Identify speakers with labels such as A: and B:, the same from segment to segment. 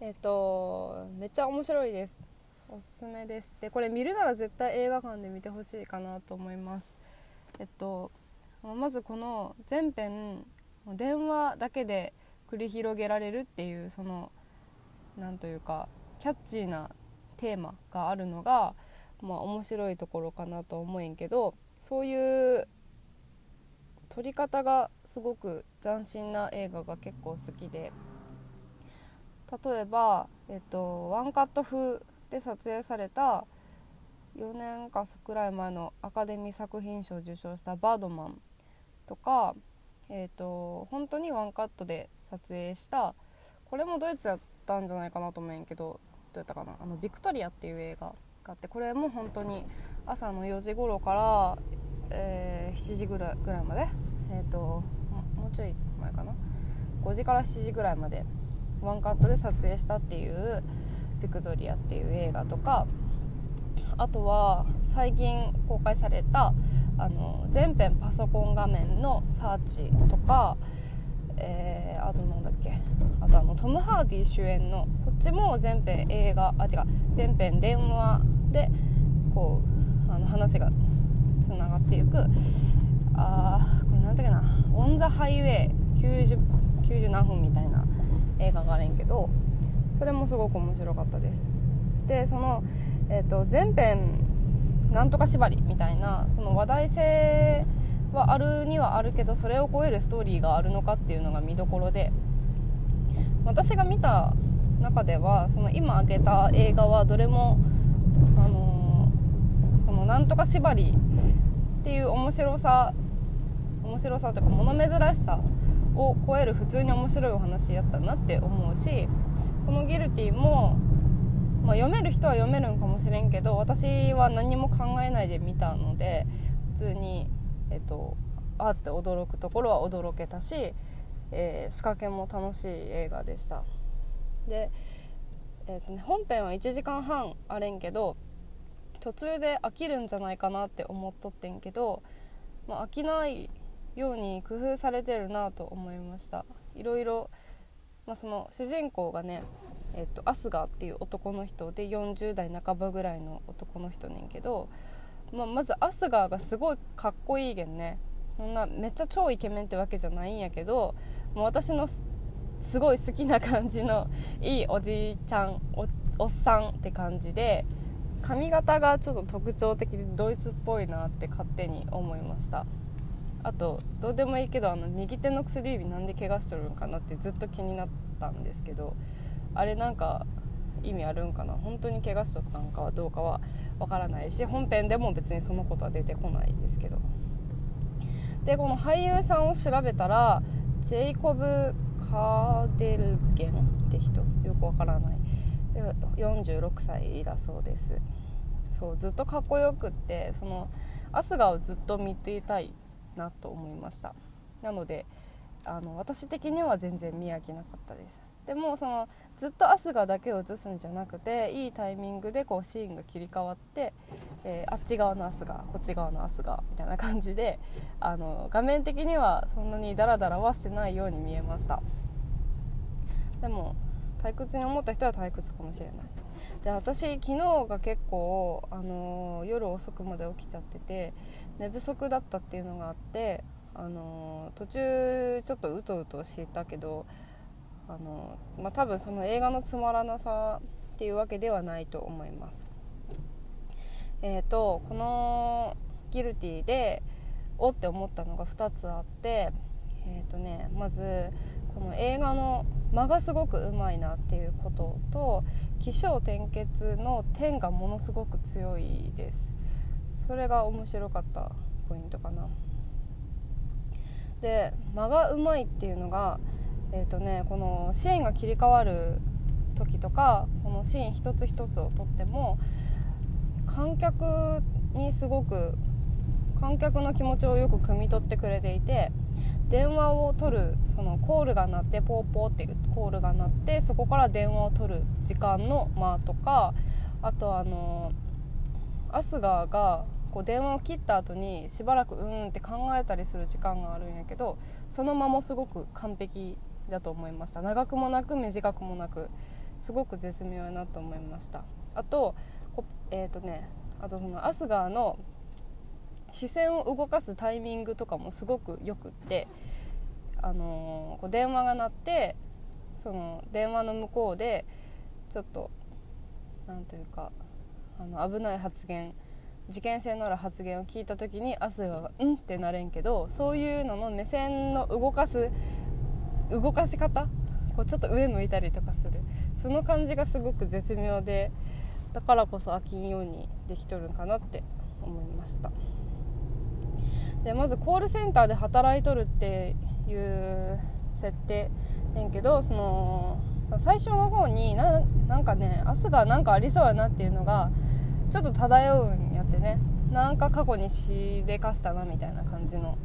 A: えっ、とめっちゃ面白いです。おすすめです。でこれ見るなら絶対映画館で見てほしいかなと思います。えっとまずこの全編電話だけで繰り広げられるっていうそのなんというかキャッチーなテーマがあるのが、まあ、面白いところかなと思えんけどそういう撮り方がすごく斬新な映画が結構好きで例えば、えっと、ワンカット風で撮影された4年かくらい前のアカデミー作品賞を受賞した「バードマン」とか、えーと、本当にワンカットで撮影したこれもドイツやったんじゃないかなと思うんやけどどうやったかな？あのビクトリアっていう映画があってこれも本当に朝の4時頃から、えー、7時ぐらいまで、えーと、もうちょい前かな？5時から7時ぐらいまでワンカットで撮影したっていうビクトリアっていう映画とかあとは最近公開されたあの全編パソコン画面のサーチとか、えー、あとなんだっけあとあのトム・ハーディ主演のこっちも全編映画あ違う全編電話でこうあの話がつながっていく。あこれ何だっけな「オン・ザ・ハイウェイ90」90何分みたいな。映画があるんけどそれもすごく面白かったです。でそのえーと、全編なんとか縛りみたいなその話題性はあるにはあるけどそれを超えるストーリーがあるのかっていうのが見どころで私が見た中ではその今挙げた映画はどれも、あのー、そのなんとか縛りっていう面白さ面白さというか物珍しさを超える普通に面白いお話やったなって思うしこの「ギルティもまあ、読める人は読めるんかもしれんけど私は何も考えないで見たので普通に、えっと、あって驚くところは驚けたし、えー、仕掛けも楽しい映画でした。で、えーとね、本編は1時間半あれんけど途中で飽きるんじゃないかなって思っとってんけど、まあ、飽きないように工夫されてるなと思いました。いろいろ、まあ、その主人公がねえっと、アスガーっていう男の人で40代半ばぐらいの男の人ねんけど、まあ、まずアスガーがすごいかっこいいげんね。そんなめっちゃ超イケメンってわけじゃないんやけどもう私のすごい好きな感じのいいおじいちゃんおっさんって感じで髪型がちょっと特徴的でドイツっぽいなって勝手に思いました。あとどうでもいいけどあの右手の薬指なんで怪我しとるんかなってずっと気になったんですけどあれなんか意味あるんかな？本当に怪我しとったんかはどうかはわからないし本編でも別にそのことは出てこないんですけど。でこの俳優さんを調べたらジェイコブ・カーデルゲンって人よくわからない。46歳だそうです。そうずっとかっこよくってそのアスガをずっと見ていたいなと思いました。なのであの私的には全然見飽きなかったです。でもそのずっとアスガだけを映すんじゃなくていいタイミングでこうシーンが切り替わって、えー、あっち側のアスガこっち側のアスガみたいな感じであの画面的にはそんなにダラダラはしてないように見えました。でも退屈に思った人は退屈かもしれない。で私昨日が結構、あのー、夜遅くまで起きちゃってて寝不足だったっていうのがあって、あのー、途中ちょっとうとうとしてたけどあの、まあ、多分その映画のつまらなさっていうわけではないと思います。えーと、この「ギルティでおって思ったのが2つあって、えーとね、まずこの映画の間がすごくうまいなっていうことと起承転結の点がものすごく強いです。それが面白かったポイントかな。で間がうまいっていうのがえーとね、このシーンが切り替わる時とかこのシーン一つ一つをとっても観客にすごく観客の気持ちをよく汲み取ってくれていて電話を取るそのコールが鳴ってポーポーってコールが鳴ってそこから電話を取る時間の間とかあとあのアスガーがこう電話を切った後にしばらくうーんって考えたりする時間があるんやけどその間もすごく完璧だと思いました。長くもなく短くもなくすごく絶妙やなと思いました。あとえっ、ー、とねあとそのアスガーの視線を動かすタイミングとかもすごくよくってあのー、こう電話が鳴ってその電話の向こうでちょっと何というかあの危ない発言事件性のある発言を聞いた時にアスガが「うん?」ってなれんけどそういうのの目線の動かす動かし方こうちょっと上向いたりとかするその感じがすごく絶妙でだからこそ飽きんようにできとるんかなって思いましたでまずコールセンターで働いとるっていう設定ねんけどその最初の方にななんかね明日がなんかありそうやなっていうのがちょっと漂うんやってね。なんか過去にしでかしたなみたいな感じの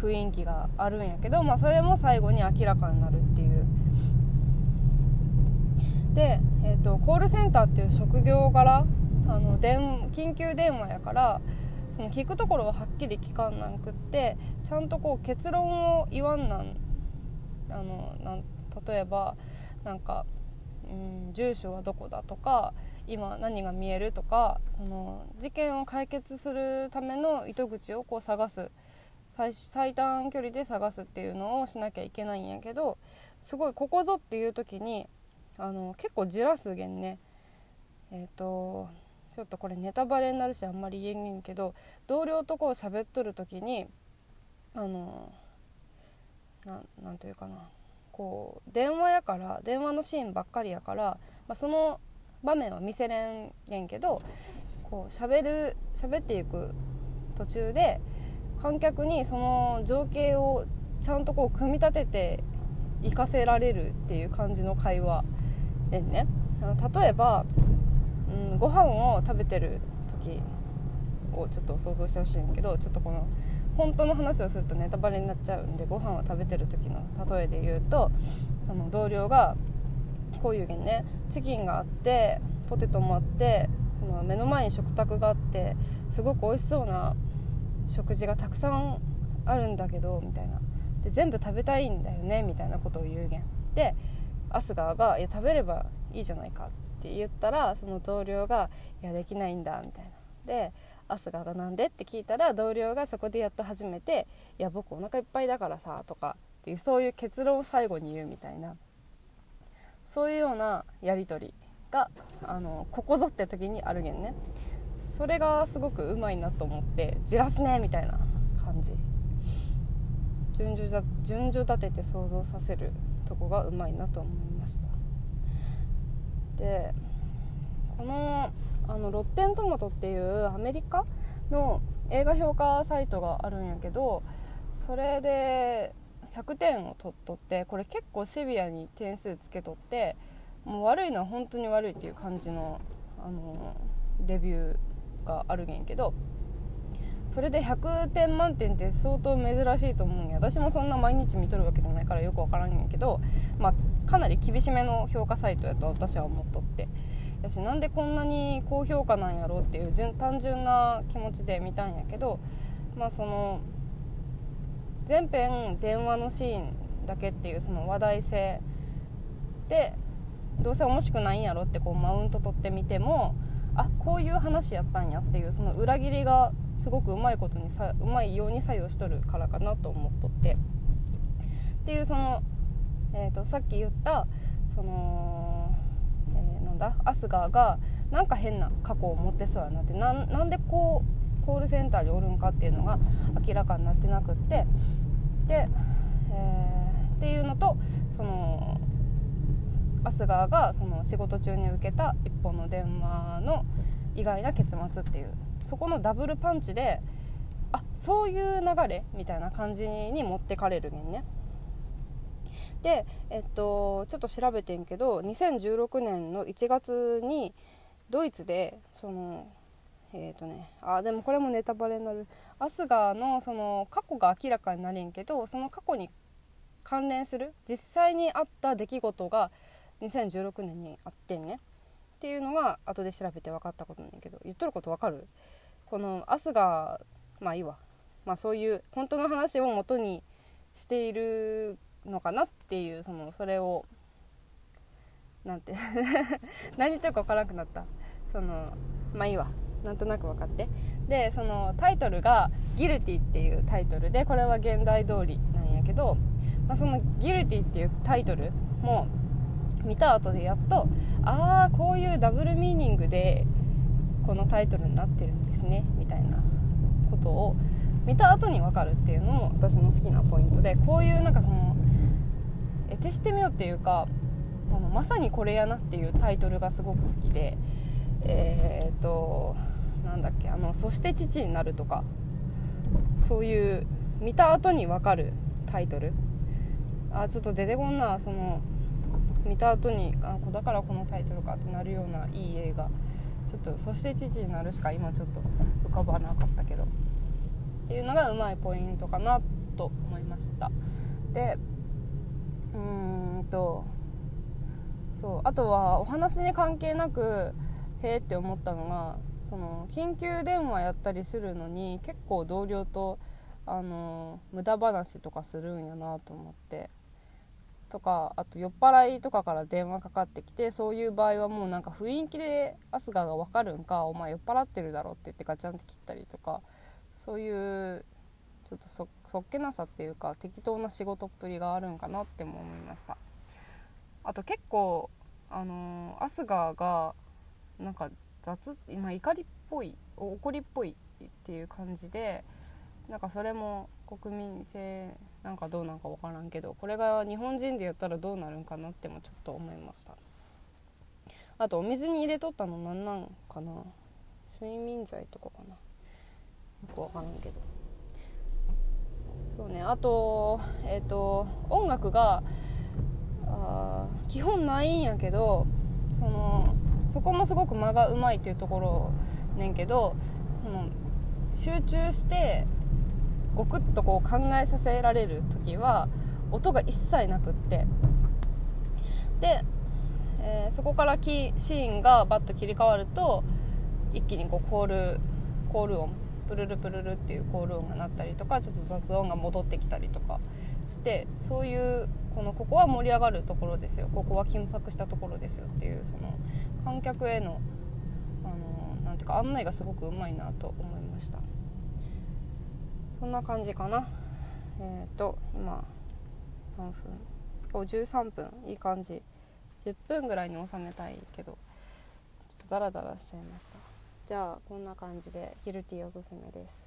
A: 雰囲気があるんやけど、まあ、それも最後に明らかになるっていう。で、えーと、コールセンターっていう職業柄あの電緊急電話やからその聞くところははっきり聞かんなくってちゃんとこう結論を言わんなんあのなん例えばなんか、うん、住所はどこだとか今何が見えるとかその事件を解決するための糸口をこう探す。最短距離で探すっていうのをしなきゃいけないんやけどすごいここぞっていう時にあの結構じらすげんね。えっ、ー、とちょっとこれネタバレになるしあんまり言えんけど同僚とこう喋っとる時にあのなんというかなこう電話やから電話のシーンばっかりやから、まあ、その場面は見せれんげんけどこう喋る喋っていく途中で観客にその情景をちゃんとこう組み立てて活かせられるっていう感じの会話でね。例えば、うん、ご飯を食べてる時をちょっと想像してほしいんだけどちょっとこの本当の話をするとネタバレになっちゃうんでご飯を食べてる時の例えで言うとあの同僚がこういうげんねチキンがあってポテトもあって目の前に食卓があってすごく美味しそうな食事がたくさんあるんだけどみたいな。で全部食べたいんだよねみたいなことを言うげんでアスガーが「いや食べればいいじゃないか」って言ったらその同僚が「いやできないんだ」みたいな。でアスガーがなんでって聞いたら同僚がそこでやっと初めて「いや僕お腹いっぱいだからさ」とかっていうそういう結論を最後に言うみたいな。そういうようなやり取りがあのここぞって時にあるげんね。それがすごくうまいなと思ってじらすねみたいな感じ。順序順序立てて想像させるとこがうまいなと思いました。でこのあのロッテントマトっていうアメリカの映画評価サイトがあるんやけどそれで100点を取っとってこれ結構シビアに点数つけとってもう悪いのは本当に悪いっていう感じのあのレビューがあるんやけどそれで100点満点って相当珍しいと思うんや。私もそんな毎日見とるわけじゃないからよく分からんやけど、まあ、かなり厳しめの評価サイトやと私は思っとって。やしなんでこんなに高評価なんやろうっていう単純な気持ちで見たんやけどまあその全編電話のシーンだけっていうその話題性でどうせ面白くないんやろってこうマウント取ってみてもあこういう話やったんやっていうその裏切りがすごくうまいことにさうまいように作用しとるからかなと思っとって。っていうその、えーと、さっき言ったその、えー、なんだ？アスガーがなんか変な過去を持ってそうやなってなんでこうコールセンターにおるんかっていうのが明らかになってなくって。で、えー、っていうのとそのアスガーがその仕事中に受けた一本の電話の意外な結末っていう。そこのダブルパンチであそういう流れみたいな感じに持ってかれるねんね。でえっとちょっと調べてんけど2016年の1月にドイツでそのえっ、ー、とねあでもこれもネタバレになる。アスガーのその過去が明らかになれんけどその過去に関連する実際にあった出来事が2016年にあってんね。っていうのが後で調べて分かったことなんだけど言っとること分かる？このアスがまあいいわ、まあ、そういう本当の話を元にしているのかなっていうそのそれをなんて 何言ってるか分からなくなった。そのまあいいわ。なんとなく分かって。でそのタイトルが「ギルティ」っていうタイトル。でこれは現代通りなんやけど、まあ、その「ギルティ」っていうタイトルも見た後でやっとああこういうダブルミーニングでこのタイトルになってるんですねみたいなことを見た後に分かるっていうのも私の好きなポイントでこういうなんかその得てしてみようっていうかあのまさにこれやなっていうタイトルがすごく好きでえー、っとなんだっけあの「そして父になる」とかそういう見た後に分かるタイトル。あちょっと出てこんなその見た後にあだからこのタイトルかってなるようないい映画。ちょっとそして父になるしか今ちょっと浮かばなかったけど。っていうのがうまいポイントかなと思いました。でうーんとそうあとはお話に関係なくへえって思ったのがその緊急電話やったりするのに結構同僚とあの無駄話とかするんやなと思って。とかあと酔っ払いとかから電話かかってきてそういう場合はもうなんか雰囲気でアスガが分かるんかお前酔っ払ってるだろって言ってガチャンって切ったりとかそういうちょっとそっけなさっていうか適当な仕事っぷりがあるんかなっても思いました。あと結構あのー、アスガがなんか雑今怒りっぽい怒りっぽいっていう感じでなんかそれも国民性なんかどうなんか分からんけどこれが日本人でやったらどうなるんかなってもちょっと思いました。あとお水に入れとったのなんなんかな？睡眠剤とかかな？よく分からんけど。そうねあとえっ、ー、と音楽があ基本ないんやけどそのそこもすごく間がうまいっていうところねんけどその集中してゴクッとこう考えさせられる時は音が一切なくって。で、えー、そこからキシーンがバッと切り替わると一気にこうコールコール音プルルプルルっていうコール音が鳴ったりとかちょっと雑音が戻ってきたりとかしてそういうこのここは盛り上がるところですよ。ここは緊迫したところですよっていうその観客へのあのなんていうか案内がすごくうまいなと思いました。そんな感じかな。えっ、ー、と今何分？お13分。いい感じ。10分ぐらいに収めたいけどちょっとダラダラしちゃいました。じゃあこんな感じでギルティおすすめです。